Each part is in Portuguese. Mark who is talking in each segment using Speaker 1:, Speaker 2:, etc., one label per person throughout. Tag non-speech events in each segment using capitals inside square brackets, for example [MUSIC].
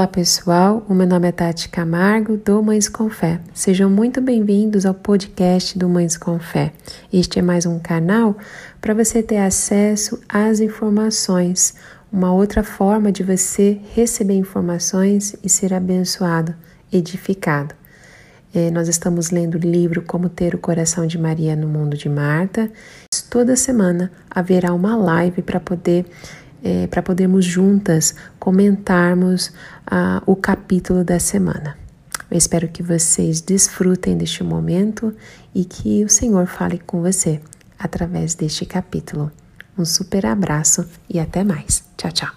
Speaker 1: Olá pessoal, o meu nome é Tati Camargo do Mães com Fé. Sejam muito bem-vindos ao podcast do Mães com Fé. Este é mais um canal para você ter acesso às informações, uma outra forma de você receber informações e ser abençoado, edificado. É, nós estamos lendo o livro Como Ter o Coração de Maria no Mundo de Marta. Toda semana haverá uma live para poder é, para podermos juntas comentarmos ah, o capítulo da semana. Eu espero que vocês desfrutem deste momento e que o Senhor fale com você através deste capítulo. Um super abraço e até mais. Tchau, tchau.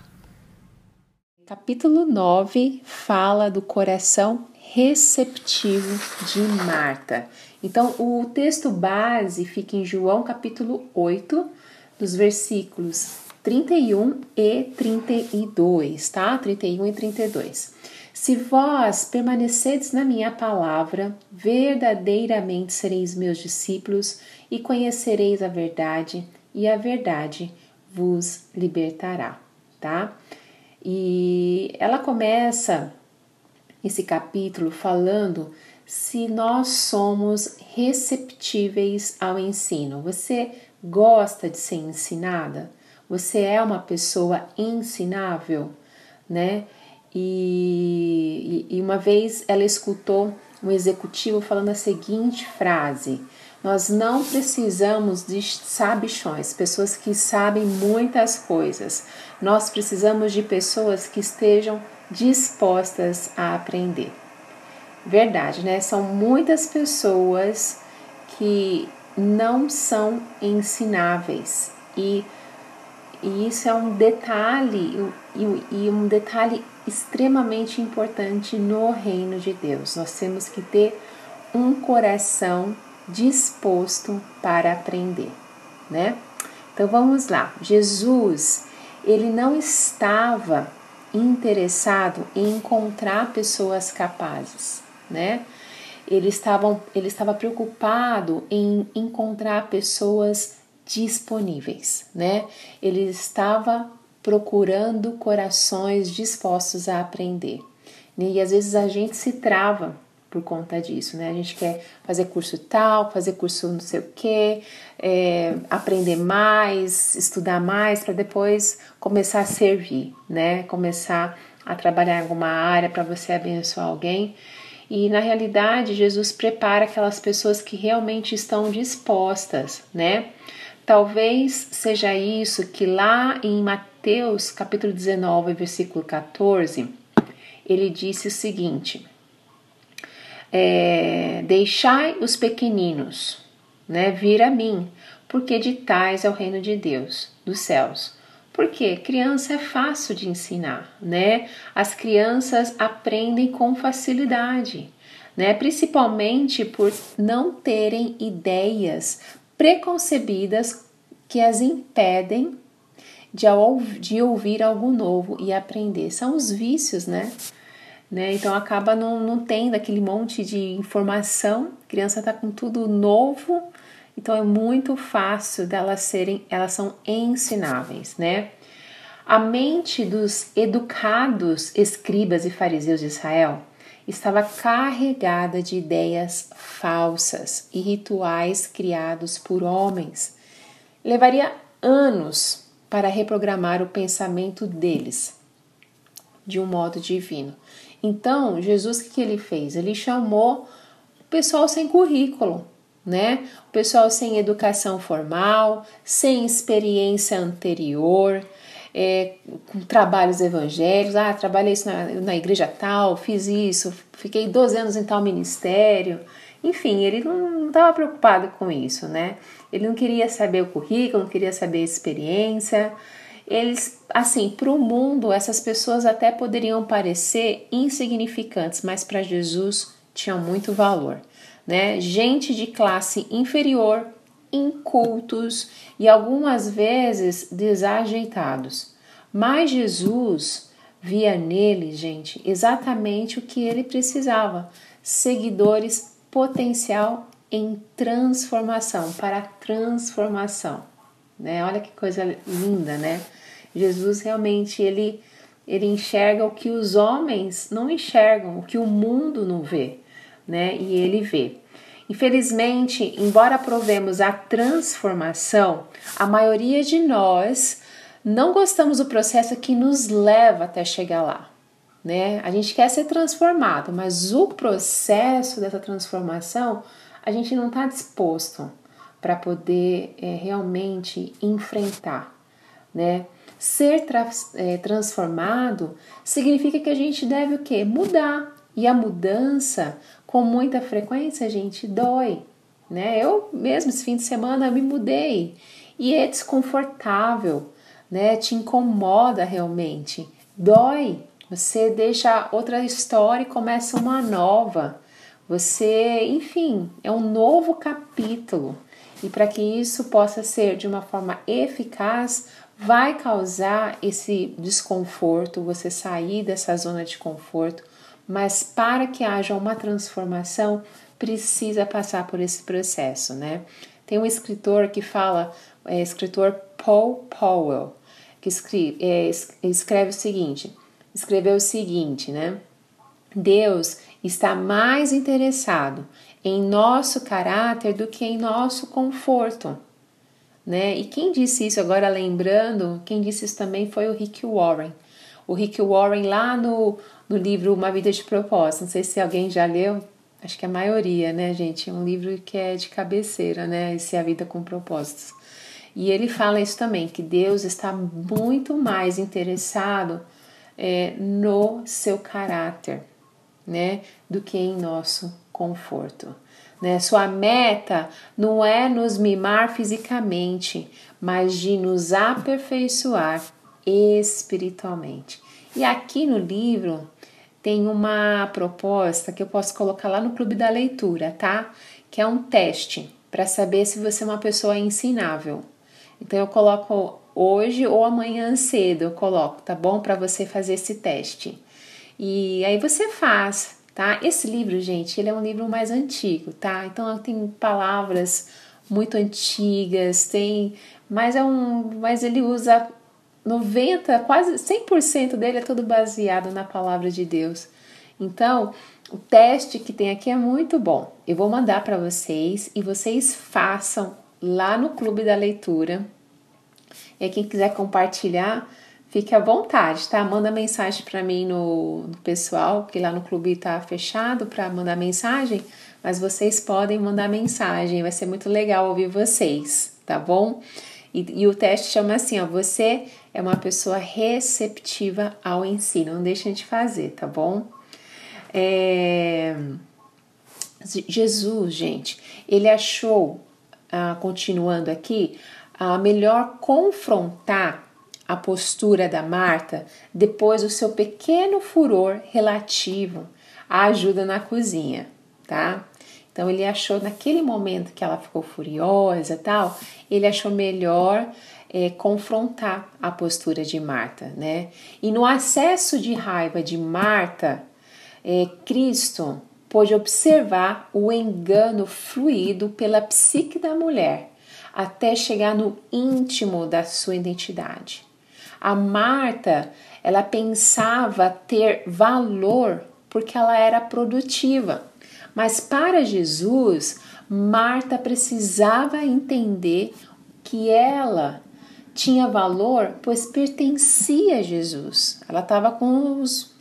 Speaker 2: Capítulo 9 fala do coração receptivo de Marta. Então, o texto base fica em João capítulo 8, dos versículos 31 e 32, tá? 31 e 32. Se vós permanecedes na minha palavra, verdadeiramente sereis meus discípulos e conhecereis a verdade, e a verdade vos libertará, tá? E ela começa esse capítulo falando se nós somos receptíveis ao ensino. Você gosta de ser ensinada? Você é uma pessoa ensinável, né? E, e, uma vez ela escutou um executivo falando a seguinte frase: Nós não precisamos de sabichões, pessoas que sabem muitas coisas. Nós precisamos de pessoas que estejam dispostas a aprender. Verdade, né? São muitas pessoas que não são ensináveis e e isso é um detalhe e, um detalhe extremamente importante no reino de Deus. Nós temos que ter um coração disposto para aprender, né? Então vamos lá. Jesus, ele não estava interessado em encontrar pessoas capazes, né? Ele estava, ele estava preocupado em encontrar pessoas disponíveis, né? Ele estava procurando corações dispostos a aprender. E às vezes a gente se trava por conta disso, né? A gente quer fazer curso tal, fazer curso não sei o quê, é, aprender mais, estudar mais para depois começar a servir, né? Começar a trabalhar em alguma área para você abençoar alguém. E na realidade, Jesus prepara aquelas pessoas que realmente estão dispostas, né? Talvez seja isso que lá em Mateus capítulo 19, versículo 14, ele disse o seguinte: é, Deixai os pequeninos né, vir a mim, porque de tais é o reino de Deus, dos céus. Porque criança é fácil de ensinar, né? As crianças aprendem com facilidade, né? Principalmente por não terem ideias preconcebidas que as impedem de, de ouvir algo novo e aprender. São os vícios, né? né? Então acaba não, não tendo aquele monte de informação, a criança está com tudo novo, então é muito fácil delas serem, elas são ensináveis, né? A mente dos educados escribas e fariseus de Israel estava carregada de ideias falsas e rituais criados por homens. Levaria anos para reprogramar o pensamento deles de um modo divino. Então, Jesus o que ele fez? Ele chamou o pessoal sem currículo, né? O pessoal sem educação formal, sem experiência anterior, é, com trabalhos evangélicos, ah, trabalhei isso na, na igreja tal, fiz isso, fiquei 12 anos em tal ministério. Enfim, ele não estava preocupado com isso, né? Ele não queria saber o currículo, não queria saber a experiência. Eles, assim, para o mundo, essas pessoas até poderiam parecer insignificantes, mas para Jesus tinham muito valor, né? Gente de classe inferior incultos e algumas vezes desajeitados. Mas Jesus via neles, gente, exatamente o que ele precisava: seguidores potencial em transformação, para transformação. Né? Olha que coisa linda, né? Jesus realmente ele ele enxerga o que os homens não enxergam, o que o mundo não vê, né? E ele vê. Infelizmente, embora aprovemos a transformação, a maioria de nós não gostamos do processo que nos leva até chegar lá. Né? A gente quer ser transformado, mas o processo dessa transformação a gente não está disposto para poder é, realmente enfrentar. Né? Ser tra é, transformado significa que a gente deve o quê? Mudar. E a mudança, com muita frequência, gente dói. Né? Eu mesmo esse fim de semana me mudei e é desconfortável né? Te incomoda realmente, dói. Você deixa outra história e começa uma nova. Você, enfim, é um novo capítulo. E para que isso possa ser de uma forma eficaz, vai causar esse desconforto, você sair dessa zona de conforto, mas para que haja uma transformação, precisa passar por esse processo, né? Tem um escritor que fala, é escritor Paul Powell, que escreve, é, escreve o seguinte: escreveu o seguinte, né? Deus está mais interessado em nosso caráter do que em nosso conforto. Né? E quem disse isso, agora lembrando, quem disse isso também foi o Rick Warren. O Rick Warren, lá no, no livro Uma Vida de Propósito, não sei se alguém já leu, acho que a maioria, né, gente? É um livro que é de cabeceira, né? Esse é a Vida com Propósitos. E ele fala isso também, que Deus está muito mais interessado é, no seu caráter, né, do que em nosso conforto. Né? Sua meta não é nos mimar fisicamente, mas de nos aperfeiçoar espiritualmente. E aqui no livro tem uma proposta que eu posso colocar lá no clube da leitura, tá? Que é um teste para saber se você é uma pessoa ensinável. Então eu coloco hoje ou amanhã cedo, eu coloco, tá bom? Para você fazer esse teste. E aí você faz, tá? Esse livro, gente, ele é um livro mais antigo, tá? Então tem palavras muito antigas, tem, mas é um, mas ele usa 90, quase 100% dele é todo baseado na palavra de Deus. Então, o teste que tem aqui é muito bom. Eu vou mandar para vocês e vocês façam lá no Clube da Leitura. E quem quiser compartilhar, fique à vontade, tá? Manda mensagem para mim no, no, pessoal, que lá no clube tá fechado para mandar mensagem, mas vocês podem mandar mensagem, vai ser muito legal ouvir vocês, tá bom? E, e o teste chama assim, ó, você é uma pessoa receptiva ao ensino, não deixa de fazer, tá bom? É... Jesus, gente, ele achou ah, continuando aqui, ah, melhor confrontar a postura da Marta depois do seu pequeno furor relativo à ajuda na cozinha, tá? Então ele achou naquele momento que ela ficou furiosa, tal, ele achou melhor é, confrontar a postura de Marta, né? E no acesso de raiva de Marta, é, Cristo pôde observar o engano fluído pela psique da mulher até chegar no íntimo da sua identidade. A Marta, ela pensava ter valor porque ela era produtiva. Mas para Jesus, Marta precisava entender que ela tinha valor, pois pertencia a Jesus. Ela estava com os,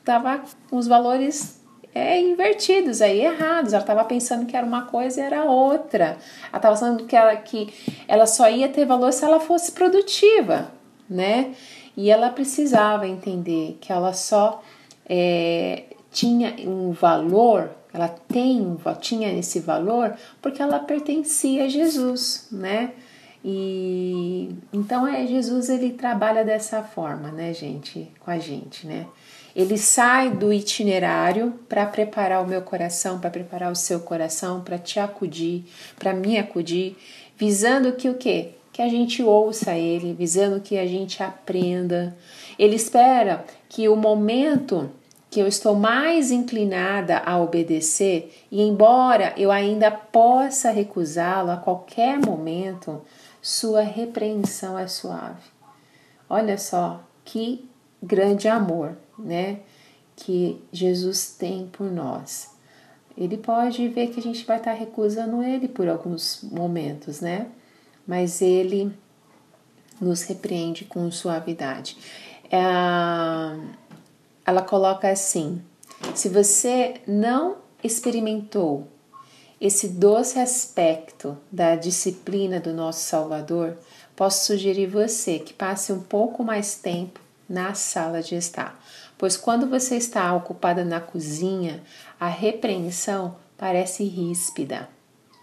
Speaker 2: com os valores é, invertidos, aí errados. Ela estava pensando que era uma coisa e era outra. Ela estava pensando que ela, que ela só ia ter valor se ela fosse produtiva, né? E ela precisava entender que ela só é, tinha um valor, ela tem, tinha esse valor porque ela pertencia a Jesus, né? E então é Jesus ele trabalha dessa forma, né, gente, com a gente, né? Ele sai do itinerário para preparar o meu coração, para preparar o seu coração, para te acudir, para me acudir, visando que o quê? Que a gente ouça ele, visando que a gente aprenda. Ele espera que o momento que eu estou mais inclinada a obedecer, e embora eu ainda possa recusá-lo a qualquer momento, sua repreensão é suave. Olha só que grande amor, né? Que Jesus tem por nós. Ele pode ver que a gente vai estar recusando ele por alguns momentos, né? Mas ele nos repreende com suavidade. É, ela coloca assim: se você não experimentou esse doce aspecto da disciplina do nosso Salvador, posso sugerir você que passe um pouco mais tempo na sala de estar, pois quando você está ocupada na cozinha, a repreensão parece ríspida.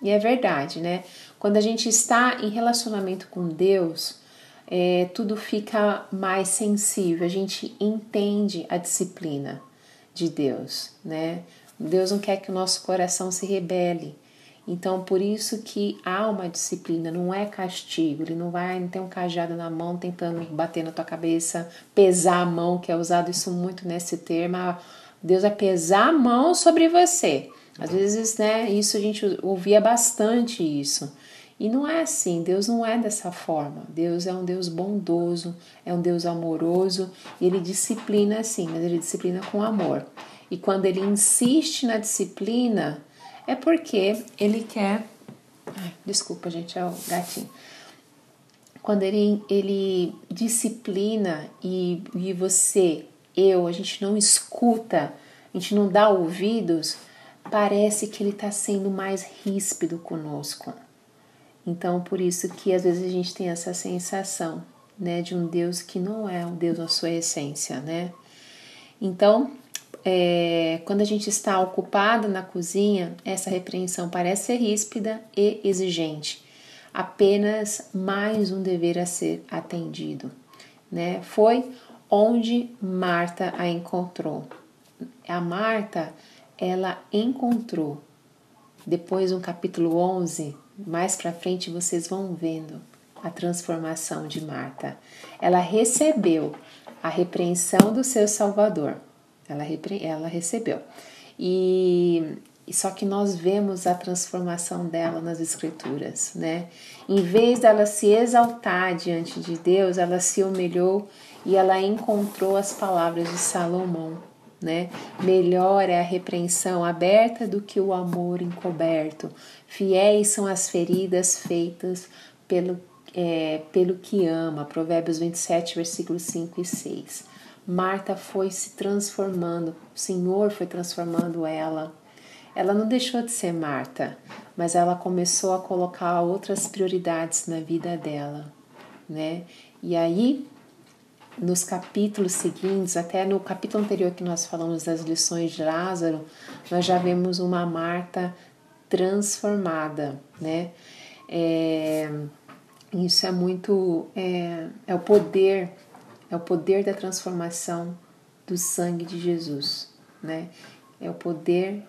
Speaker 2: E é verdade, né? Quando a gente está em relacionamento com Deus, é, tudo fica mais sensível, a gente entende a disciplina de Deus, né? Deus não quer que o nosso coração se rebele. Então, por isso que há uma disciplina, não é castigo. Ele não vai ter um cajado na mão tentando bater na tua cabeça, pesar a mão, que é usado isso muito nesse termo. Ah, Deus vai pesar a mão sobre você. Às vezes, né, isso a gente ouvia bastante isso. E não é assim, Deus não é dessa forma. Deus é um Deus bondoso, é um Deus amoroso, e ele disciplina assim, mas ele disciplina com amor. E quando ele insiste na disciplina, é porque ele quer. Ai, desculpa, gente, é o gatinho. Quando ele, ele disciplina e, e você, eu, a gente não escuta, a gente não dá ouvidos, parece que ele está sendo mais ríspido conosco. Então, por isso que às vezes a gente tem essa sensação, né, de um Deus que não é um Deus na sua essência, né? Então, é, quando a gente está ocupado na cozinha, essa repreensão parece ser ríspida e exigente, apenas mais um dever a ser atendido. Né? Foi onde Marta a encontrou. A Marta, ela encontrou. Depois, no capítulo 11, mais para frente, vocês vão vendo a transformação de Marta. Ela recebeu a repreensão do seu Salvador ela, ela recebeu. E só que nós vemos a transformação dela nas escrituras, né? Em vez dela se exaltar diante de Deus, ela se humilhou e ela encontrou as palavras de Salomão, né? Melhor é a repreensão aberta do que o amor encoberto. Fiéis são as feridas feitas pelo, é, pelo que ama. Provérbios 27, versículos 5 e 6. Marta foi se transformando, o Senhor foi transformando ela. Ela não deixou de ser Marta, mas ela começou a colocar outras prioridades na vida dela, né? E aí, nos capítulos seguintes, até no capítulo anterior que nós falamos das lições de Lázaro, nós já vemos uma Marta transformada, né? É, isso é muito é, é o poder é o poder da transformação do sangue de Jesus, né? É o poder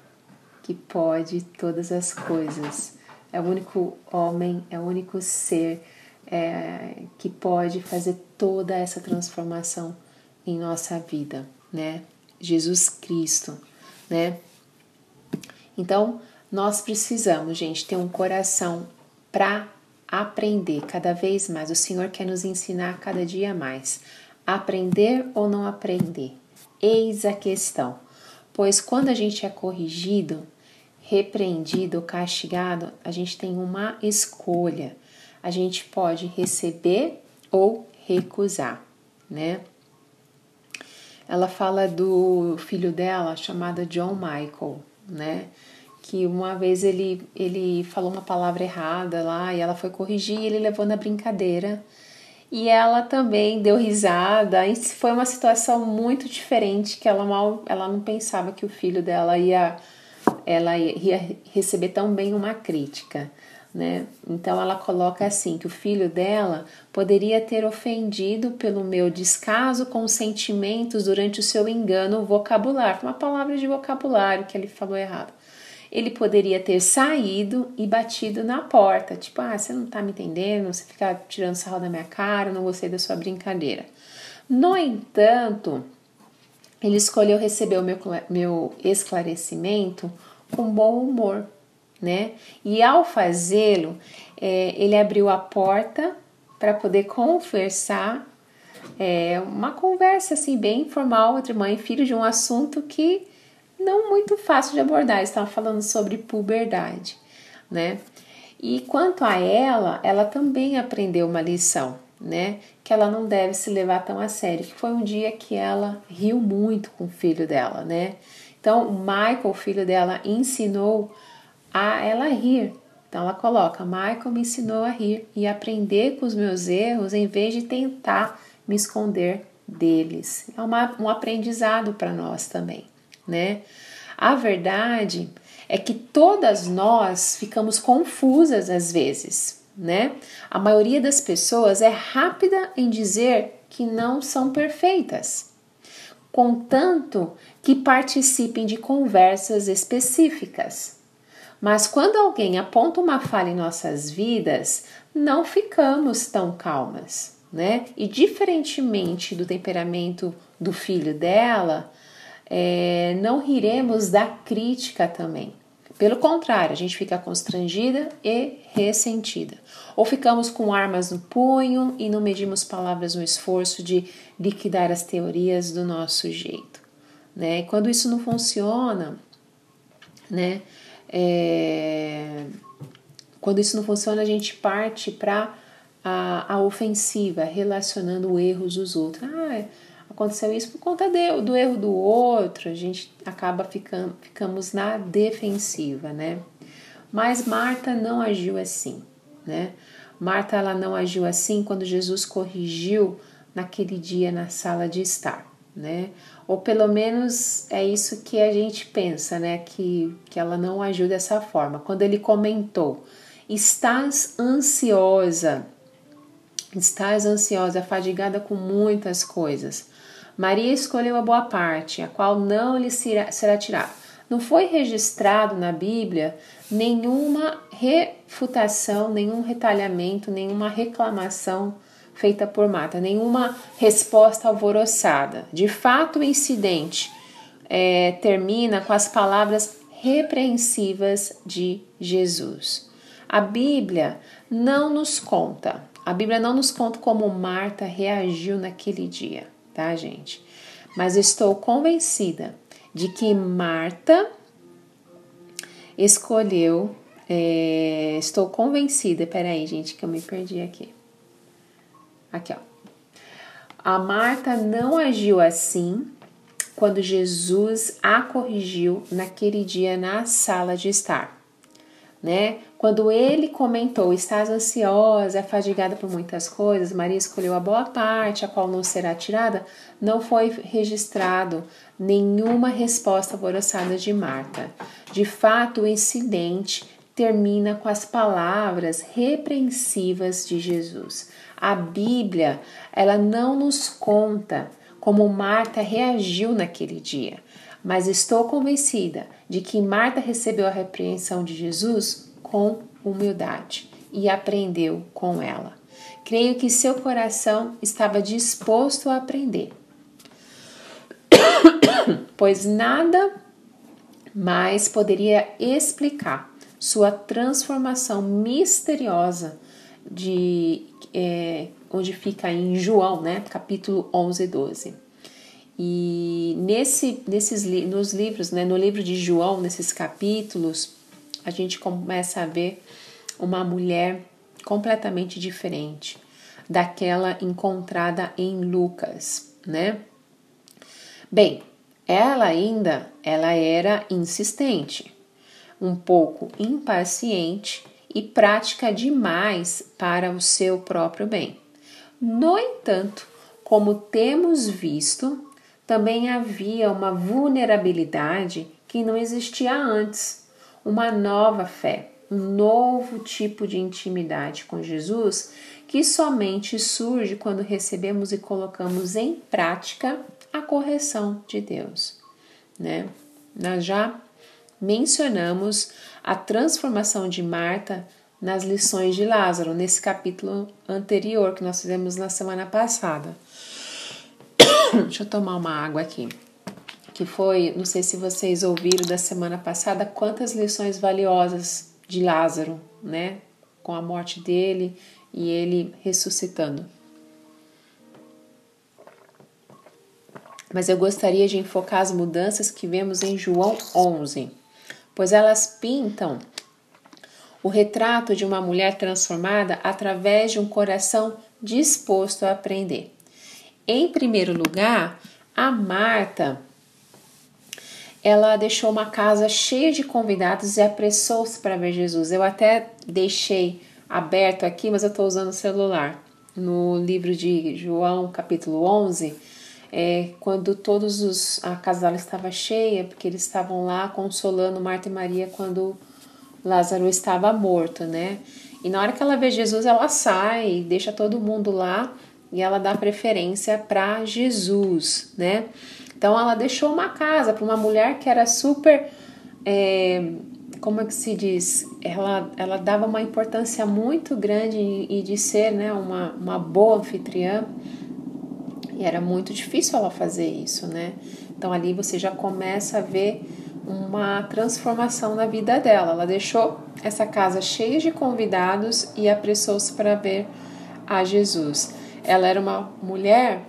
Speaker 2: que pode todas as coisas. É o único homem, é o único ser é, que pode fazer toda essa transformação em nossa vida, né? Jesus Cristo, né? Então, nós precisamos, gente, ter um coração para aprender cada vez mais. O Senhor quer nos ensinar cada dia mais. Aprender ou não aprender? Eis a questão. Pois quando a gente é corrigido, repreendido castigado, a gente tem uma escolha. A gente pode receber ou recusar, né? Ela fala do filho dela chamado John Michael, né? Que uma vez ele, ele falou uma palavra errada lá e ela foi corrigir e ele levou na brincadeira e ela também deu risada. E foi uma situação muito diferente que ela mal, ela não pensava que o filho dela ia, ela ia receber tão bem uma crítica. Né? Então ela coloca assim que o filho dela poderia ter ofendido pelo meu descaso com sentimentos durante o seu engano vocabulário, uma palavra de vocabulário que ele falou errado ele poderia ter saído e batido na porta, tipo, ah, você não tá me entendendo, você fica tirando sarro da minha cara, não gostei da sua brincadeira. No entanto, ele escolheu receber o meu, meu esclarecimento com bom humor, né? E ao fazê-lo, é, ele abriu a porta para poder conversar é uma conversa assim bem informal entre mãe e filho de um assunto que não muito fácil de abordar. Estava falando sobre puberdade, né? E quanto a ela, ela também aprendeu uma lição, né? Que ela não deve se levar tão a sério. Que foi um dia que ela riu muito com o filho dela, né? Então, o Michael, filho dela, ensinou a ela rir. Então, ela coloca: Michael me ensinou a rir e aprender com os meus erros em vez de tentar me esconder deles. É uma, um aprendizado para nós também, né? A verdade é que todas nós ficamos confusas às vezes, né? A maioria das pessoas é rápida em dizer que não são perfeitas, contanto que participem de conversas específicas. Mas quando alguém aponta uma falha em nossas vidas, não ficamos tão calmas, né? E diferentemente do temperamento do filho dela, é, não riremos da crítica também. Pelo contrário, a gente fica constrangida e ressentida. Ou ficamos com armas no punho e não medimos palavras no esforço de liquidar as teorias do nosso jeito. Né? E quando isso não funciona, né? É... Quando isso não funciona, a gente parte para a, a ofensiva, relacionando erros dos outros. Ah, aconteceu isso por conta de, do erro do outro, a gente acaba ficando, ficamos na defensiva, né? Mas Marta não agiu assim, né? Marta ela não agiu assim quando Jesus corrigiu naquele dia na sala de estar, né? Ou pelo menos é isso que a gente pensa, né? Que, que ela não agiu dessa forma. Quando ele comentou: Estás ansiosa, estás ansiosa, fadigada com muitas coisas. Maria escolheu a boa parte, a qual não lhe será tirada. Não foi registrado na Bíblia nenhuma refutação, nenhum retalhamento, nenhuma reclamação feita por Marta, nenhuma resposta alvoroçada. De fato, o incidente é, termina com as palavras repreensivas de Jesus. A Bíblia não nos conta, a Bíblia não nos conta como Marta reagiu naquele dia tá, gente? Mas estou convencida de que Marta escolheu. É, estou convencida. Peraí, gente, que eu me perdi aqui. Aqui, ó. A Marta não agiu assim quando Jesus a corrigiu naquele dia na sala de estar, né? Quando ele comentou: Estás ansiosa, fadigada por muitas coisas, Maria escolheu a boa parte, a qual não será tirada, não foi registrado nenhuma resposta alvoroçada de Marta. De fato, o incidente termina com as palavras repreensivas de Jesus. A Bíblia, ela não nos conta como Marta reagiu naquele dia, mas estou convencida de que Marta recebeu a repreensão de Jesus com humildade e aprendeu com ela. Creio que seu coração estava disposto a aprender, [COUGHS] pois nada mais poderia explicar sua transformação misteriosa de é, onde fica em João, né, capítulo 11 e 12. E nesse, nesses nos livros, né, no livro de João, nesses capítulos, a gente começa a ver uma mulher completamente diferente daquela encontrada em Lucas, né? Bem, ela ainda ela era insistente, um pouco impaciente e prática demais para o seu próprio bem. No entanto, como temos visto, também havia uma vulnerabilidade que não existia antes uma nova fé, um novo tipo de intimidade com Jesus que somente surge quando recebemos e colocamos em prática a correção de Deus, né? Nós já mencionamos a transformação de Marta nas lições de Lázaro, nesse capítulo anterior que nós fizemos na semana passada. [COUGHS] Deixa eu tomar uma água aqui que foi, não sei se vocês ouviram da semana passada, quantas lições valiosas de Lázaro, né? Com a morte dele e ele ressuscitando. mas eu gostaria de enfocar as mudanças que vemos em João 11, pois elas pintam o retrato de uma mulher transformada através de um coração disposto a aprender. Em primeiro lugar, a Marta ela deixou uma casa cheia de convidados e apressou-se para ver Jesus. Eu até deixei aberto aqui, mas eu estou usando o celular. No livro de João, capítulo 11, é, quando todos os a casa dela estava cheia, porque eles estavam lá consolando Marta e Maria quando Lázaro estava morto, né? E na hora que ela vê Jesus, ela sai, deixa todo mundo lá e ela dá preferência para Jesus, né? Então ela deixou uma casa para uma mulher que era super, é, como é que se diz? Ela, ela dava uma importância muito grande e de ser, né, uma, uma boa anfitriã. E era muito difícil ela fazer isso, né? Então ali você já começa a ver uma transformação na vida dela. Ela deixou essa casa cheia de convidados e apressou-se para ver a Jesus. Ela era uma mulher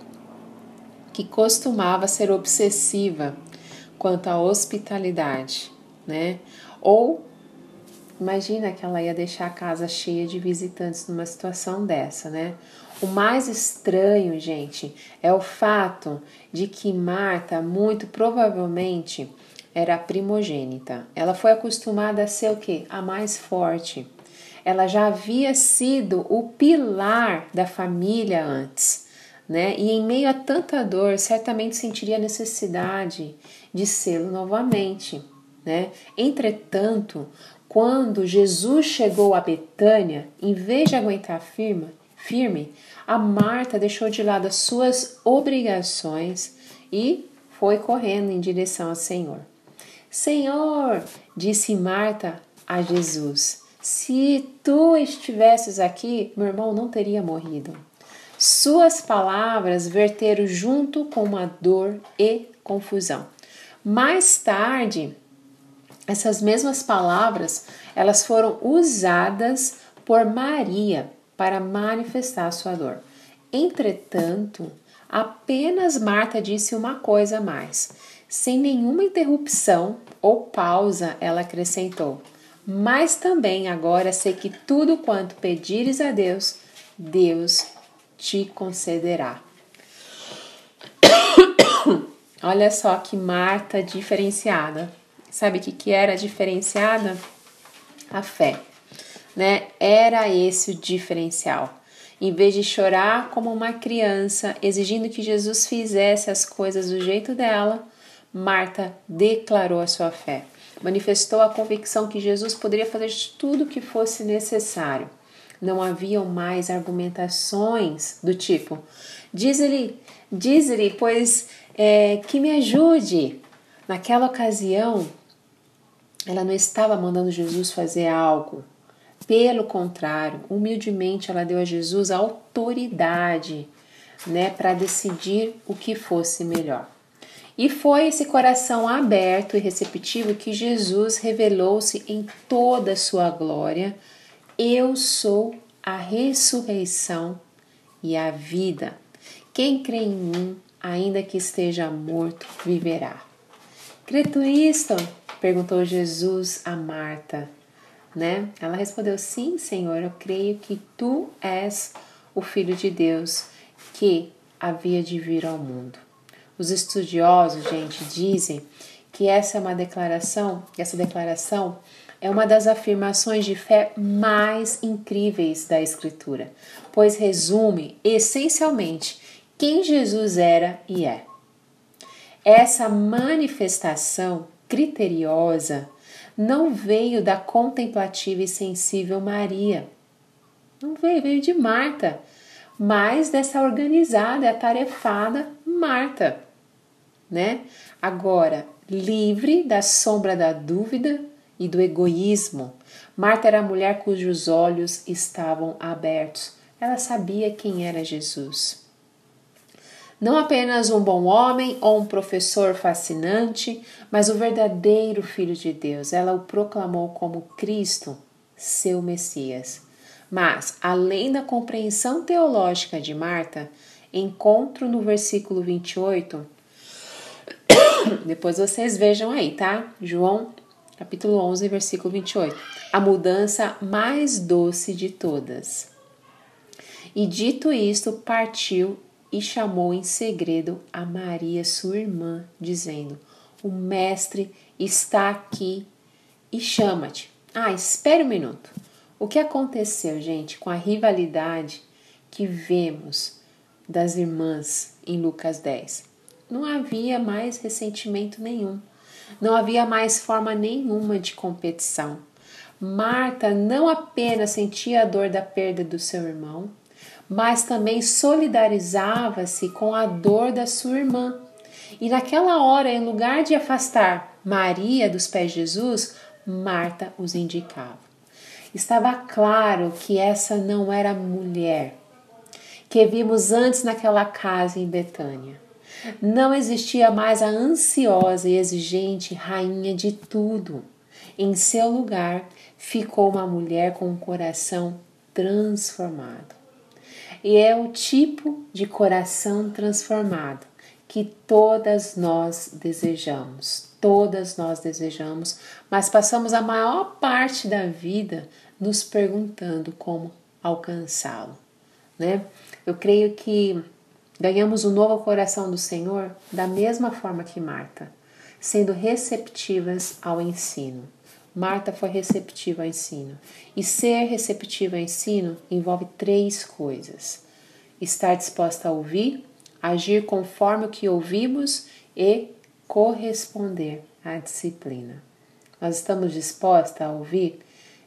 Speaker 2: que costumava ser obsessiva quanto à hospitalidade, né? Ou imagina que ela ia deixar a casa cheia de visitantes numa situação dessa, né? O mais estranho, gente, é o fato de que Marta, muito provavelmente, era primogênita. Ela foi acostumada a ser o quê? A mais forte. Ela já havia sido o pilar da família antes né? E em meio a tanta dor, certamente sentiria a necessidade de sê-lo novamente, né? Entretanto, quando Jesus chegou a Betânia, em vez de aguentar firme, firme, a Marta deixou de lado as suas obrigações e foi correndo em direção ao Senhor. Senhor, disse Marta a Jesus, se tu estivesses aqui, meu irmão não teria morrido. Suas palavras verteram junto com uma dor e confusão. Mais tarde, essas mesmas palavras, elas foram usadas por Maria para manifestar sua dor. Entretanto, apenas Marta disse uma coisa a mais. Sem nenhuma interrupção ou pausa, ela acrescentou: Mas também agora sei que tudo quanto pedires a Deus, Deus te concederá. [COUGHS] Olha só que Marta diferenciada. Sabe o que, que era diferenciada? A fé, né? Era esse o diferencial. Em vez de chorar como uma criança, exigindo que Jesus fizesse as coisas do jeito dela, Marta declarou a sua fé. Manifestou a convicção que Jesus poderia fazer tudo o que fosse necessário não haviam mais argumentações do tipo: diz-lhe, diz-lhe, pois é, que me ajude. Naquela ocasião, ela não estava mandando Jesus fazer algo. Pelo contrário, humildemente ela deu a Jesus a autoridade, né, para decidir o que fosse melhor. E foi esse coração aberto e receptivo que Jesus revelou-se em toda a sua glória eu sou a ressurreição e a vida. Quem crê em mim, ainda que esteja morto, viverá. Crê tu isto? perguntou Jesus a Marta. Né? Ela respondeu: Sim, Senhor, eu creio que tu és o Filho de Deus que havia de vir ao mundo. Os estudiosos, gente, dizem que essa é uma declaração, essa declaração é uma das afirmações de fé mais incríveis da Escritura, pois resume essencialmente quem Jesus era e é. Essa manifestação criteriosa não veio da contemplativa e sensível Maria. Não veio, veio de Marta, mas dessa organizada atarefada Marta, né? Agora, livre da sombra da dúvida e do egoísmo. Marta era a mulher cujos olhos estavam abertos. Ela sabia quem era Jesus. Não apenas um bom homem ou um professor fascinante, mas o verdadeiro Filho de Deus. Ela o proclamou como Cristo, seu Messias. Mas, além da compreensão teológica de Marta, encontro no versículo 28 [COUGHS] Depois vocês vejam aí, tá? João capítulo 11, versículo 28. A mudança mais doce de todas. E dito isto, partiu e chamou em segredo a Maria, sua irmã, dizendo: O mestre está aqui e chama-te. Ah, espere um minuto. O que aconteceu, gente, com a rivalidade que vemos das irmãs em Lucas 10? Não havia mais ressentimento nenhum. Não havia mais forma nenhuma de competição. Marta não apenas sentia a dor da perda do seu irmão, mas também solidarizava-se com a dor da sua irmã. E naquela hora, em lugar de afastar Maria dos pés de Jesus, Marta os indicava. Estava claro que essa não era a mulher que vimos antes naquela casa em Betânia. Não existia mais a ansiosa e exigente rainha de tudo. Em seu lugar ficou uma mulher com um coração transformado. E é o tipo de coração transformado que todas nós desejamos. Todas nós desejamos, mas passamos a maior parte da vida nos perguntando como alcançá-lo, né? Eu creio que Ganhamos o novo coração do Senhor da mesma forma que Marta, sendo receptivas ao ensino. Marta foi receptiva ao ensino. E ser receptiva ao ensino envolve três coisas: estar disposta a ouvir, agir conforme o que ouvimos e corresponder à disciplina. Nós estamos dispostos a ouvir?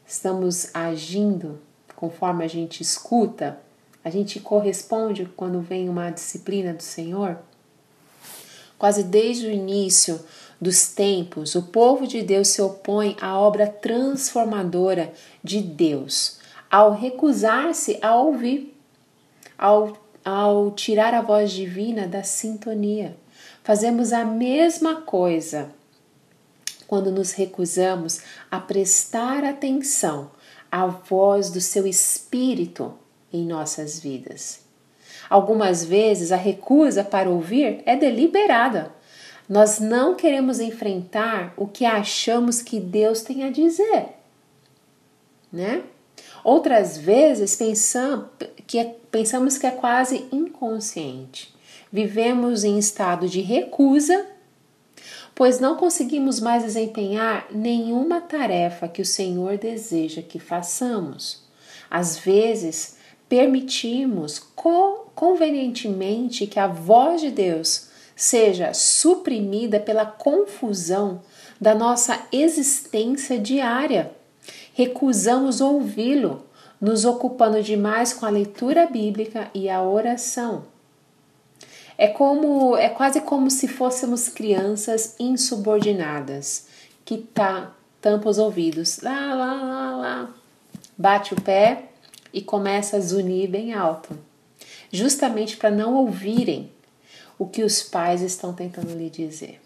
Speaker 2: Estamos agindo conforme a gente escuta? A gente corresponde quando vem uma disciplina do Senhor? Quase desde o início dos tempos, o povo de Deus se opõe à obra transformadora de Deus ao recusar-se a ouvir, ao, ao tirar a voz divina da sintonia. Fazemos a mesma coisa quando nos recusamos a prestar atenção à voz do seu espírito em nossas vidas. Algumas vezes a recusa para ouvir é deliberada. Nós não queremos enfrentar o que achamos que Deus tem a dizer, né? Outras vezes pensam, que é, pensamos que é quase inconsciente. Vivemos em estado de recusa, pois não conseguimos mais desempenhar nenhuma tarefa que o Senhor deseja que façamos. Às vezes, permitimos convenientemente que a voz de Deus seja suprimida pela confusão da nossa existência diária. Recusamos ouvi-lo, nos ocupando demais com a leitura bíblica e a oração. É como é quase como se fôssemos crianças insubordinadas que tá tampa os ouvidos, lá lá lá lá, bate o pé e começa a zunir bem alto, justamente para não ouvirem o que os pais estão tentando lhe dizer.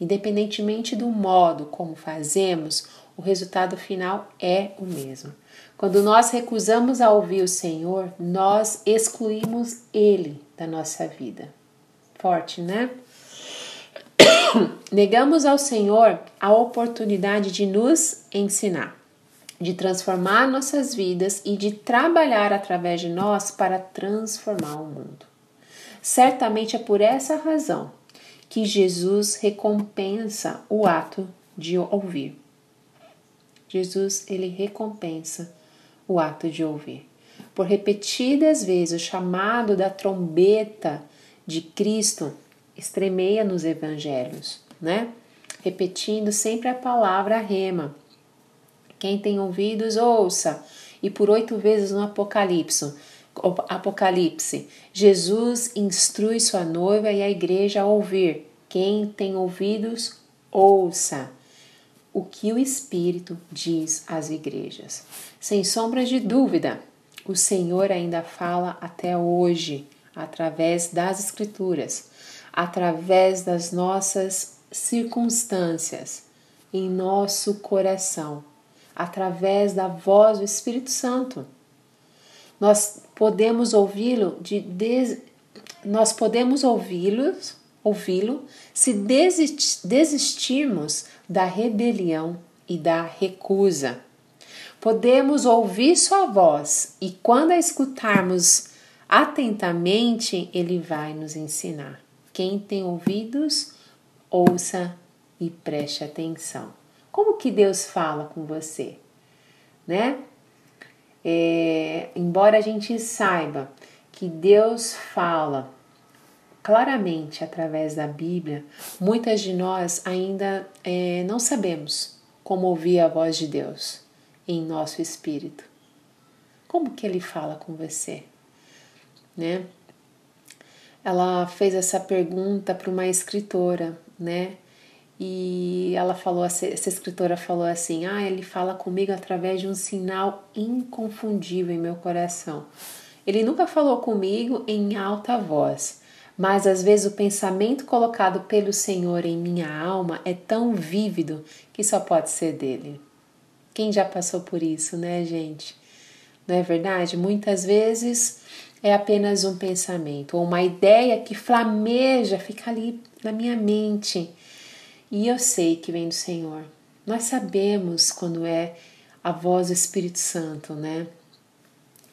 Speaker 2: Independentemente do modo como fazemos, o resultado final é o mesmo. Quando nós recusamos a ouvir o Senhor, nós excluímos Ele da nossa vida. Forte, né? [COUGHS] Negamos ao Senhor a oportunidade de nos ensinar de transformar nossas vidas e de trabalhar através de nós para transformar o mundo. Certamente é por essa razão que Jesus recompensa o ato de ouvir. Jesus, ele recompensa o ato de ouvir. Por repetidas vezes o chamado da trombeta de Cristo estremeia nos evangelhos, né? Repetindo sempre a palavra rema quem tem ouvidos, ouça. E por oito vezes no Apocalipse, Apocalipse, Jesus instrui sua noiva e a igreja a ouvir. Quem tem ouvidos, ouça o que o Espírito diz às igrejas. Sem sombra de dúvida, o Senhor ainda fala até hoje, através das Escrituras, através das nossas circunstâncias, em nosso coração através da voz do Espírito Santo. Nós podemos ouvi-lo de, de, nós podemos ouvi-los, ouvi-lo se desistirmos da rebelião e da recusa. Podemos ouvir sua voz e, quando a escutarmos atentamente, ele vai nos ensinar. Quem tem ouvidos, ouça e preste atenção. Como que Deus fala com você, né? É, embora a gente saiba que Deus fala claramente através da Bíblia, muitas de nós ainda é, não sabemos como ouvir a voz de Deus em nosso espírito. Como que ele fala com você? Né? Ela fez essa pergunta para uma escritora, né? E ela falou, essa escritora falou assim: "Ah, ele fala comigo através de um sinal inconfundível em meu coração. Ele nunca falou comigo em alta voz, mas às vezes o pensamento colocado pelo Senhor em minha alma é tão vívido que só pode ser dele. Quem já passou por isso, né, gente? Não é verdade? Muitas vezes é apenas um pensamento ou uma ideia que flameja, fica ali na minha mente. E eu sei que vem do Senhor. Nós sabemos quando é a voz do Espírito Santo, né?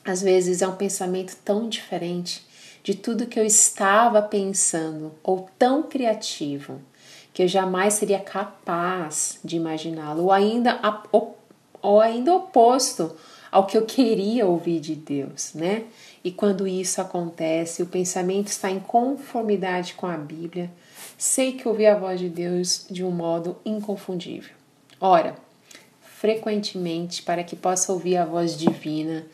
Speaker 2: Às vezes é um pensamento tão diferente de tudo que eu estava pensando, ou tão criativo, que eu jamais seria capaz de imaginá-lo, ou ainda, ou ainda oposto ao que eu queria ouvir de Deus, né? E quando isso acontece, o pensamento está em conformidade com a Bíblia, sei que ouvi a voz de Deus de um modo inconfundível. Ora, frequentemente, para que possa ouvir a voz divina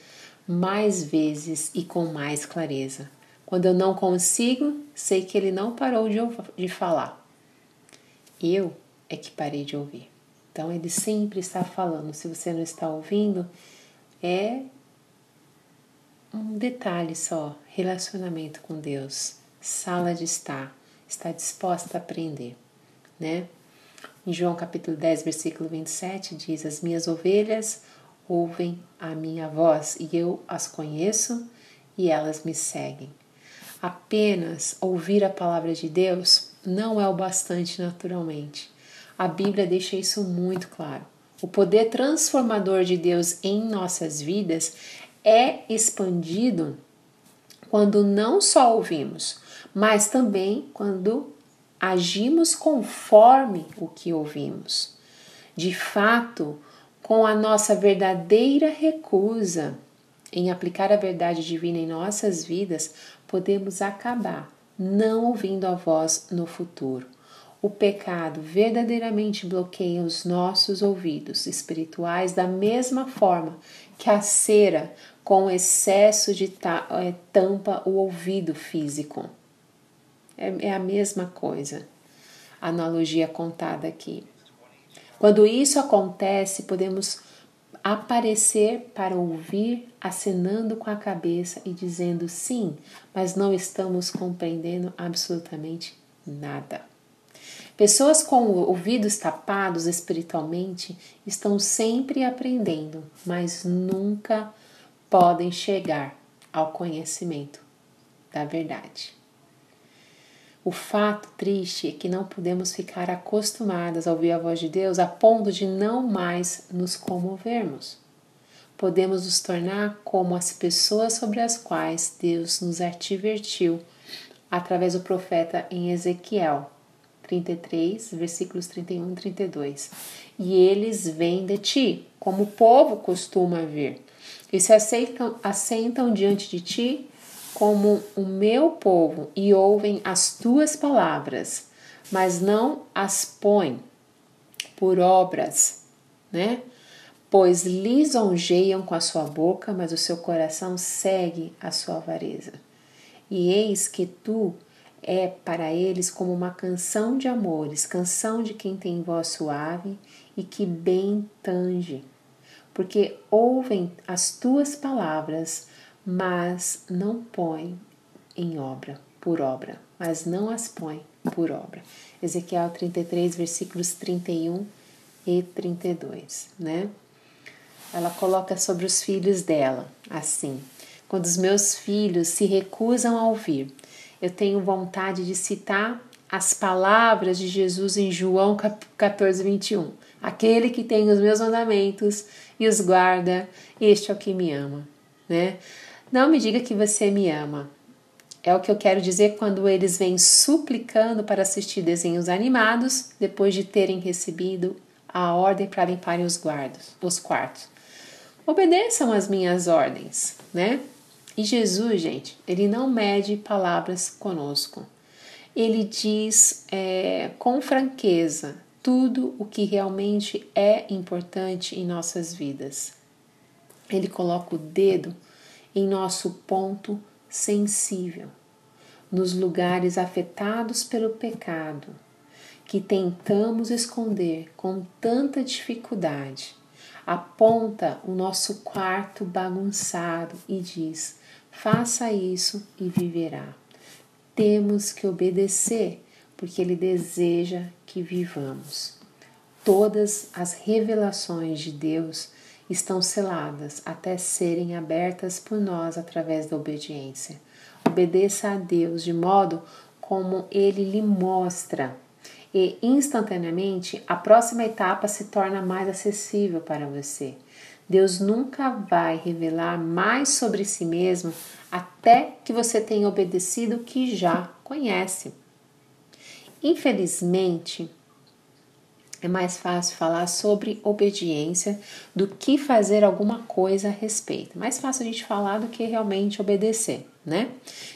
Speaker 2: mais vezes e com mais clareza. Quando eu não consigo, sei que ele não parou de, de falar. Eu é que parei de ouvir. Então ele sempre está falando. Se você não está ouvindo, é um detalhe só: relacionamento com Deus, sala de estar, está disposta a aprender, né? Em João capítulo 10, versículo 27 diz: As minhas ovelhas ouvem a minha voz e eu as conheço e elas me seguem. Apenas ouvir a palavra de Deus não é o bastante naturalmente. A Bíblia deixa isso muito claro. O poder transformador de Deus em nossas vidas é expandido quando não só ouvimos, mas também quando agimos conforme o que ouvimos. De fato, com a nossa verdadeira recusa em aplicar a verdade divina em nossas vidas, podemos acabar não ouvindo a voz no futuro. O pecado verdadeiramente bloqueia os nossos ouvidos espirituais da mesma forma que a cera com excesso de é, tampa o ouvido físico. É, é a mesma coisa. Analogia contada aqui. Quando isso acontece, podemos aparecer para ouvir, acenando com a cabeça e dizendo sim, mas não estamos compreendendo absolutamente nada. Pessoas com ouvidos tapados espiritualmente estão sempre aprendendo, mas nunca podem chegar ao conhecimento da verdade. O fato triste é que não podemos ficar acostumadas a ouvir a voz de Deus a ponto de não mais nos comovermos. Podemos nos tornar como as pessoas sobre as quais Deus nos advertiu através do profeta em Ezequiel 33, versículos 31 e 32. E eles vêm de ti, como o povo costuma vir, e se aceitam, assentam diante de ti como o meu povo e ouvem as tuas palavras, mas não as põem por obras, né? Pois lisonjeiam com a sua boca, mas o seu coração segue a sua avareza. E eis que tu é para eles como uma canção de amores, canção de quem tem voz suave e que bem tange, porque ouvem as tuas palavras, mas não põe em obra, por obra, mas não as põe por obra. Ezequiel 33, versículos 31 e 32, né? Ela coloca sobre os filhos dela, assim: Quando os meus filhos se recusam a ouvir, eu tenho vontade de citar as palavras de Jesus em João 14, 21. Aquele que tem os meus mandamentos e os guarda, este é o que me ama, né? Não me diga que você me ama. É o que eu quero dizer quando eles vêm suplicando para assistir desenhos animados depois de terem recebido a ordem para limparem os guardas, os quartos. Obedeçam as minhas ordens, né? E Jesus, gente, ele não mede palavras conosco. Ele diz é, com franqueza tudo o que realmente é importante em nossas vidas. Ele coloca o dedo em nosso ponto sensível, nos lugares afetados pelo pecado, que tentamos esconder com tanta dificuldade. Aponta o nosso quarto bagunçado e diz: faça isso e viverá. Temos que obedecer, porque Ele deseja que vivamos. Todas as revelações de Deus estão seladas até serem abertas por nós através da obediência. Obedeça a Deus de modo como Ele lhe mostra, e instantaneamente a próxima etapa se torna mais acessível para você. Deus nunca vai revelar mais sobre si mesmo até que você tenha obedecido o que já conhece. Infelizmente, é mais fácil falar sobre obediência do que fazer alguma coisa a respeito. Mais fácil a gente falar do que realmente obedecer, né?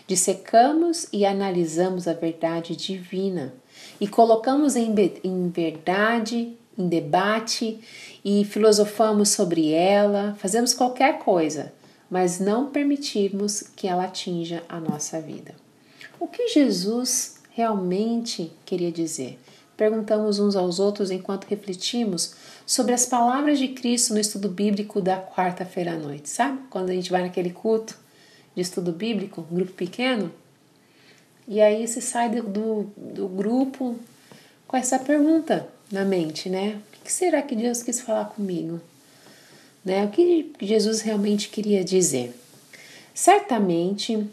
Speaker 2: Dissecamos e analisamos a verdade divina e colocamos em, em verdade, em debate e filosofamos sobre ela, fazemos qualquer coisa, mas não permitirmos que ela atinja a nossa vida. O que Jesus realmente queria dizer? Perguntamos uns aos outros enquanto refletimos sobre as palavras de Cristo no estudo bíblico da quarta-feira à noite, sabe? Quando a gente vai naquele culto de estudo bíblico, um grupo pequeno, e aí você sai do, do, do grupo com essa pergunta na mente, né? O que será que Deus quis falar comigo? Né? O que Jesus realmente queria dizer? Certamente,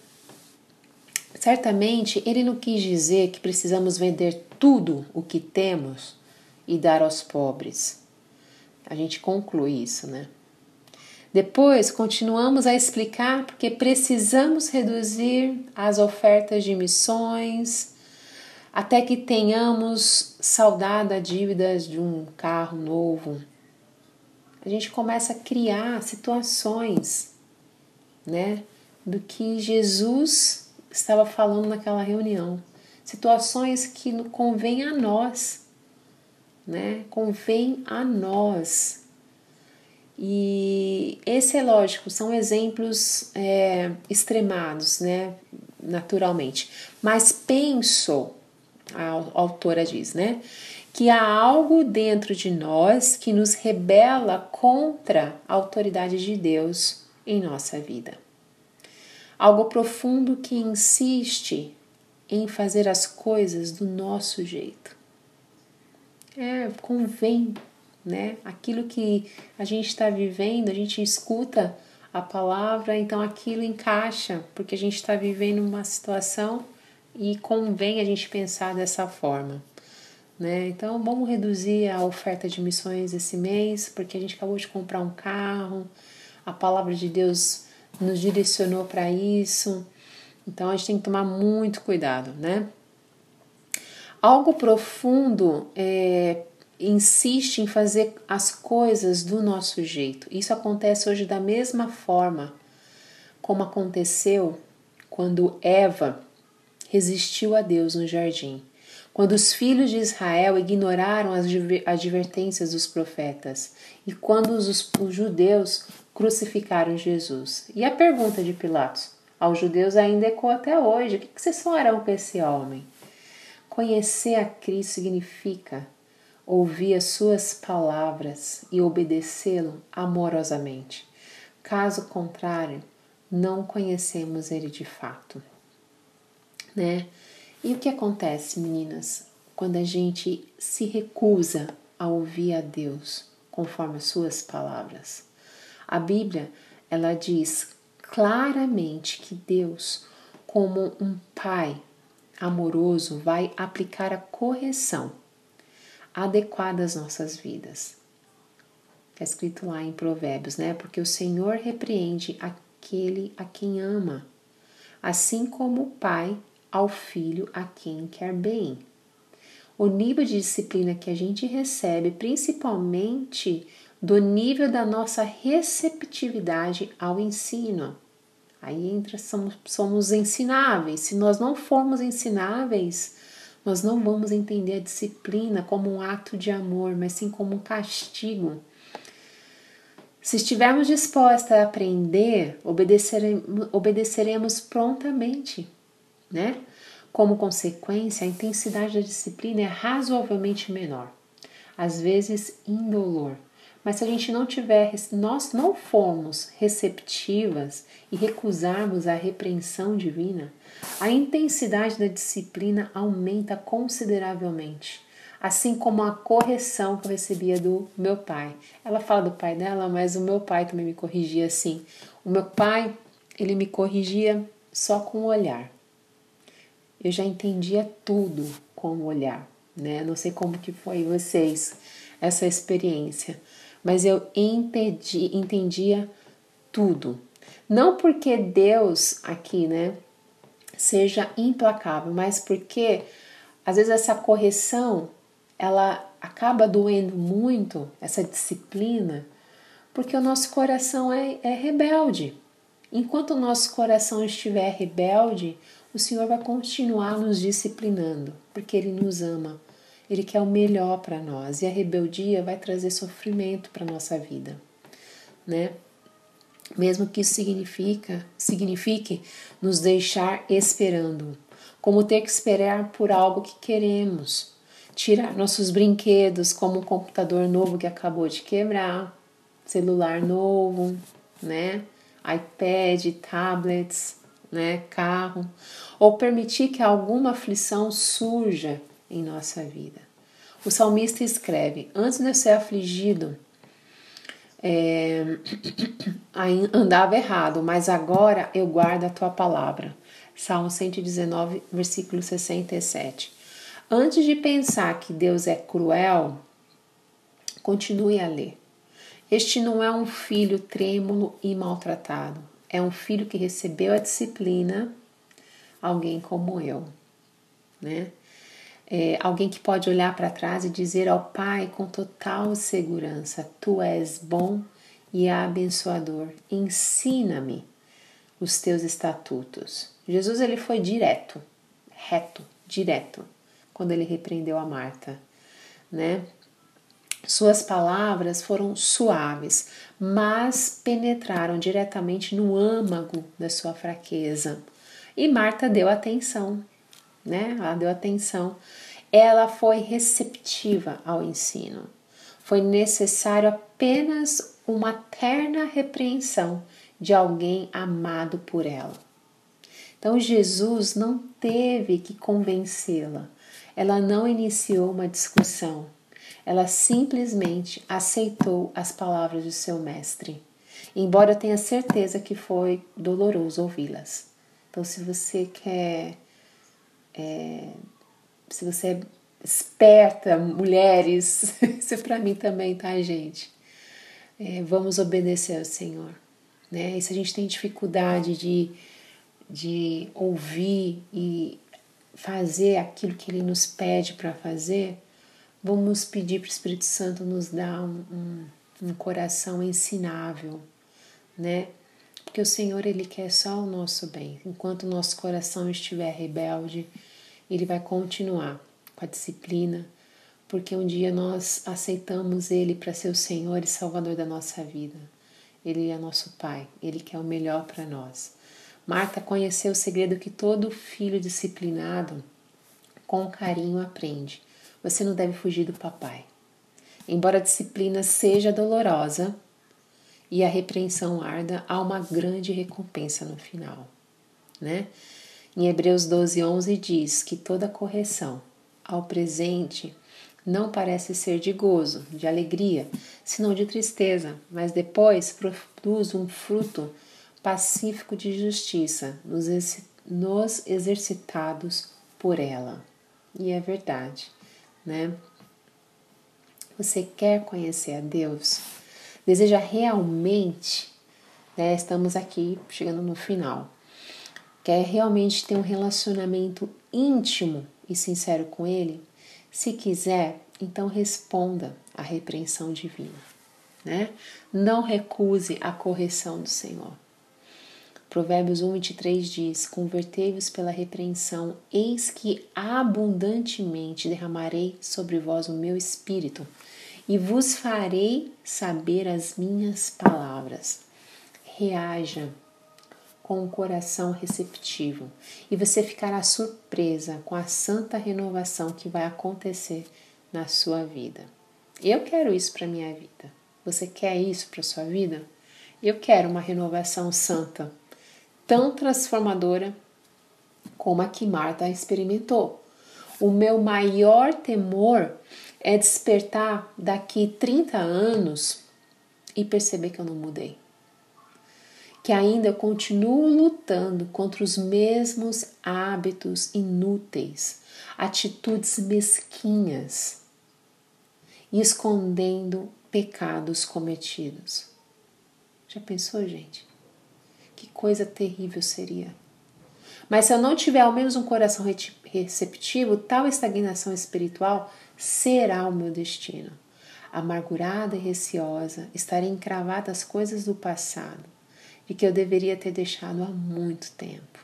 Speaker 2: certamente ele não quis dizer que precisamos vender tudo o que temos e dar aos pobres. A gente conclui isso, né? Depois continuamos a explicar porque precisamos reduzir as ofertas de missões até que tenhamos saudado a dívidas de um carro novo. A gente começa a criar situações, né, do que Jesus estava falando naquela reunião situações que convém a nós, né? Convém a nós. E esse é lógico, são exemplos é, extremados, né? Naturalmente. Mas penso, a autora diz, né? Que há algo dentro de nós que nos rebela contra a autoridade de Deus em nossa vida. Algo profundo que insiste em fazer as coisas do nosso jeito. É, convém, né? Aquilo que a gente está vivendo, a gente escuta a palavra, então aquilo encaixa, porque a gente está vivendo uma situação e convém a gente pensar dessa forma. Né? Então vamos reduzir a oferta de missões esse mês, porque a gente acabou de comprar um carro, a palavra de Deus nos direcionou para isso. Então a gente tem que tomar muito cuidado, né? Algo profundo é, insiste em fazer as coisas do nosso jeito. Isso acontece hoje da mesma forma como aconteceu quando Eva resistiu a Deus no jardim. Quando os filhos de Israel ignoraram as advertências dos profetas e quando os, os judeus crucificaram Jesus. E a pergunta de Pilatos: aos judeus ainda ecoa até hoje. O que vocês farão com esse homem? Conhecer a Cristo significa ouvir as suas palavras e obedecê-lo amorosamente. Caso contrário, não conhecemos ele de fato. Né? E o que acontece, meninas, quando a gente se recusa a ouvir a Deus conforme as suas palavras? A Bíblia, ela diz claramente que Deus, como um pai amoroso vai aplicar a correção adequada às nossas vidas. Está escrito lá em Provérbios, né? Porque o Senhor repreende aquele a quem ama, assim como o pai ao filho a quem quer bem. O nível de disciplina que a gente recebe, principalmente do nível da nossa receptividade ao ensino. Aí entra, somos, somos ensináveis. Se nós não formos ensináveis, nós não vamos entender a disciplina como um ato de amor, mas sim como um castigo. Se estivermos dispostos a aprender, obedeceremos, obedeceremos prontamente, né? Como consequência, a intensidade da disciplina é razoavelmente menor, às vezes indolor. Mas se a gente não tiver, nós não formos receptivas e recusarmos a repreensão divina, a intensidade da disciplina aumenta consideravelmente, assim como a correção que eu recebia do meu pai. Ela fala do pai dela, mas o meu pai também me corrigia assim. O meu pai, ele me corrigia só com o olhar. Eu já entendia tudo com o olhar, né? Não sei como que foi vocês essa experiência mas eu entendi, entendia tudo. Não porque Deus aqui, né, seja implacável, mas porque às vezes essa correção ela acaba doendo muito, essa disciplina, porque o nosso coração é, é rebelde. Enquanto o nosso coração estiver rebelde, o Senhor vai continuar nos disciplinando, porque Ele nos ama. Ele quer o melhor para nós e a rebeldia vai trazer sofrimento para nossa vida, né? Mesmo que isso significa, signifique nos deixar esperando, como ter que esperar por algo que queremos, tirar nossos brinquedos, como um computador novo que acabou de quebrar, celular novo, né? iPad, tablets, né? Carro, ou permitir que alguma aflição surja em nossa vida. O salmista escreve: Antes de eu ser afligido, é, [CLEARS THROAT] andava errado, mas agora eu guardo a tua palavra. Salmo 119, versículo 67. Antes de pensar que Deus é cruel, continue a ler. Este não é um filho trêmulo e maltratado, é um filho que recebeu a disciplina, alguém como eu, né? É, alguém que pode olhar para trás e dizer ao Pai com total segurança: Tu és bom e abençoador, ensina-me os teus estatutos. Jesus ele foi direto, reto, direto, quando ele repreendeu a Marta, né? Suas palavras foram suaves, mas penetraram diretamente no âmago da sua fraqueza. E Marta deu atenção, né? Ela deu atenção. Ela foi receptiva ao ensino. Foi necessário apenas uma terna repreensão de alguém amado por ela. Então Jesus não teve que convencê-la. Ela não iniciou uma discussão. Ela simplesmente aceitou as palavras do seu mestre, embora eu tenha certeza que foi doloroso ouvi-las. Então, se você quer é, se você é esperta, mulheres, [LAUGHS] isso é para mim também, tá, gente? É, vamos obedecer ao Senhor. Né? E se a gente tem dificuldade de, de ouvir e fazer aquilo que Ele nos pede para fazer, vamos pedir para o Espírito Santo nos dar um, um, um coração ensinável, né? Porque o Senhor, Ele quer só o nosso bem. Enquanto o nosso coração estiver rebelde, Ele vai continuar com a disciplina, porque um dia nós aceitamos Ele para ser o Senhor e Salvador da nossa vida. Ele é nosso Pai, Ele quer o melhor para nós. Marta conheceu o segredo que todo filho disciplinado com carinho aprende. Você não deve fugir do papai. Embora a disciplina seja dolorosa, e a repreensão arda, há uma grande recompensa no final. Né? Em Hebreus 12, 11 diz que toda correção ao presente não parece ser de gozo, de alegria, senão de tristeza, mas depois produz um fruto pacífico de justiça nos exercitados por ela. E é verdade, né? Você quer conhecer a Deus? Deseja realmente, né? Estamos aqui chegando no final. Quer realmente ter um relacionamento íntimo e sincero com Ele? Se quiser, então responda à repreensão divina, né? Não recuse a correção do Senhor. Provérbios 1, 23 diz: Convertei-vos pela repreensão, eis que abundantemente derramarei sobre vós o meu espírito, e vos farei saber as minhas palavras. Reaja com o coração receptivo, e você ficará surpresa com a santa renovação que vai acontecer na sua vida. Eu quero isso para minha vida. Você quer isso para sua vida? Eu quero uma renovação santa tão transformadora como a que Marta experimentou. O meu maior temor é despertar daqui 30 anos e perceber que eu não mudei. Que ainda continuo lutando contra os mesmos hábitos inúteis, atitudes mesquinhas e escondendo pecados cometidos. Já pensou, gente? Que coisa terrível seria. Mas se eu não tiver ao menos um coração receptivo, tal estagnação espiritual será o meu destino. Amargurada e receosa, estarei encravada às coisas do passado, de que eu deveria ter deixado há muito tempo.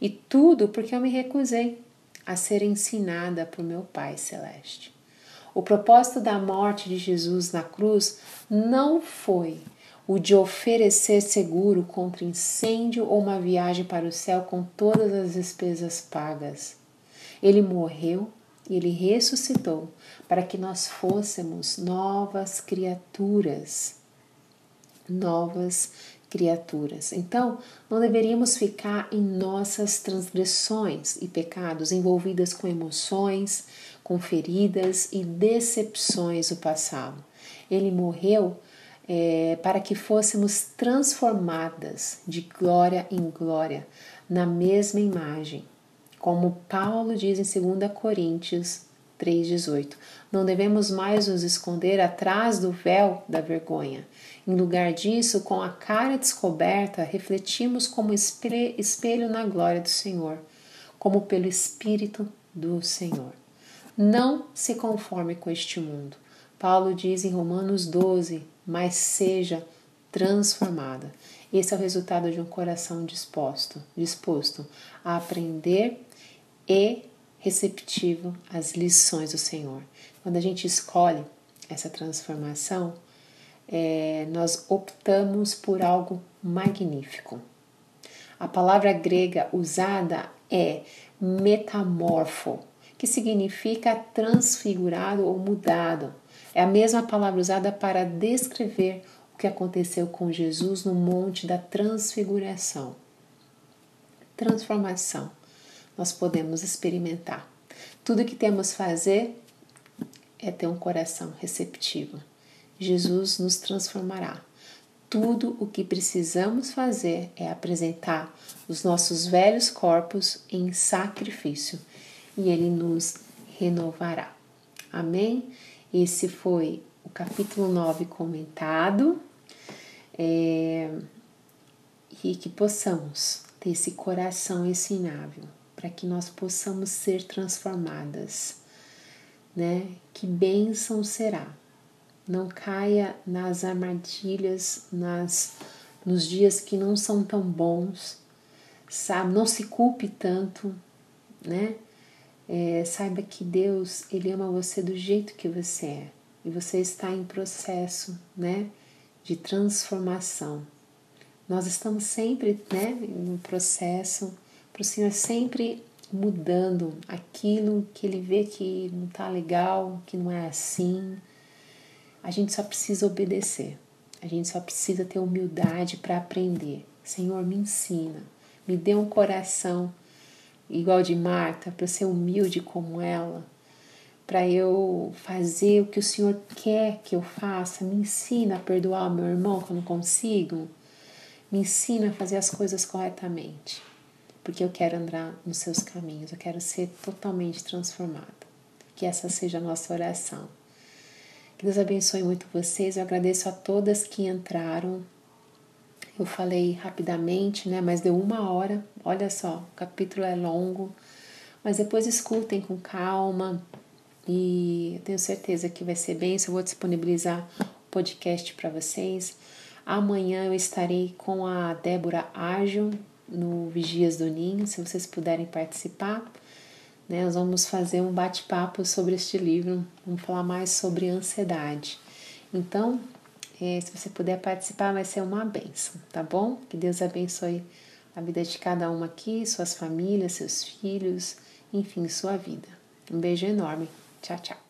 Speaker 2: E tudo porque eu me recusei a ser ensinada por meu Pai Celeste. O propósito da morte de Jesus na cruz não foi o de oferecer seguro contra incêndio ou uma viagem para o céu com todas as despesas pagas. Ele morreu e ele ressuscitou para que nós fôssemos novas criaturas. Novas criaturas. Então, não deveríamos ficar em nossas transgressões e pecados envolvidas com emoções, com feridas e decepções do passado. Ele morreu é, para que fôssemos transformadas de glória em glória na mesma imagem. Como Paulo diz em 2 Coríntios 3,18: Não devemos mais nos esconder atrás do véu da vergonha. Em lugar disso, com a cara descoberta, refletimos como espelho na glória do Senhor, como pelo Espírito do Senhor. Não se conforme com este mundo. Paulo diz em Romanos 12, mas seja transformada. Esse é o resultado de um coração disposto, disposto a aprender e receptivo às lições do Senhor. Quando a gente escolhe essa transformação, é, nós optamos por algo magnífico. A palavra grega usada é metamorfo, que significa transfigurado ou mudado. É a mesma palavra usada para descrever o que aconteceu com Jesus no Monte da Transfiguração. Transformação. Nós podemos experimentar. Tudo que temos a fazer é ter um coração receptivo. Jesus nos transformará. Tudo o que precisamos fazer é apresentar os nossos velhos corpos em sacrifício e ele nos renovará. Amém? Esse foi o capítulo 9 comentado. É, e que possamos ter esse coração ensinável para que nós possamos ser transformadas, né? Que bênção será. Não caia nas armadilhas, nas nos dias que não são tão bons, sabe? Não se culpe tanto, né? É, saiba que Deus ele ama você do jeito que você é e você está em processo, né, de transformação. Nós estamos sempre, né, um processo para o Senhor sempre mudando aquilo que Ele vê que não está legal, que não é assim. A gente só precisa obedecer. A gente só precisa ter humildade para aprender. Senhor, me ensina, me dê um coração igual de Marta, para ser humilde como ela, para eu fazer o que o Senhor quer que eu faça. Me ensina a perdoar o meu irmão que eu não consigo. Me ensina a fazer as coisas corretamente. porque eu quero andar nos seus caminhos, eu quero ser totalmente transformada. Que essa seja a nossa oração. Que Deus abençoe muito vocês. Eu agradeço a todas que entraram. Eu falei rapidamente, né? Mas deu uma hora. Olha só, o capítulo é longo. Mas depois escutem com calma. E eu tenho certeza que vai ser bem. Eu vou disponibilizar o podcast para vocês. Amanhã eu estarei com a Débora Ágil no Vigias do Ninho, se vocês puderem participar. Né, nós vamos fazer um bate-papo sobre este livro, vamos falar mais sobre ansiedade. Então, é, se você puder participar, vai ser uma benção, tá bom? Que Deus abençoe a vida de cada uma aqui, suas famílias, seus filhos, enfim, sua vida. Um beijo enorme. Tchau, tchau.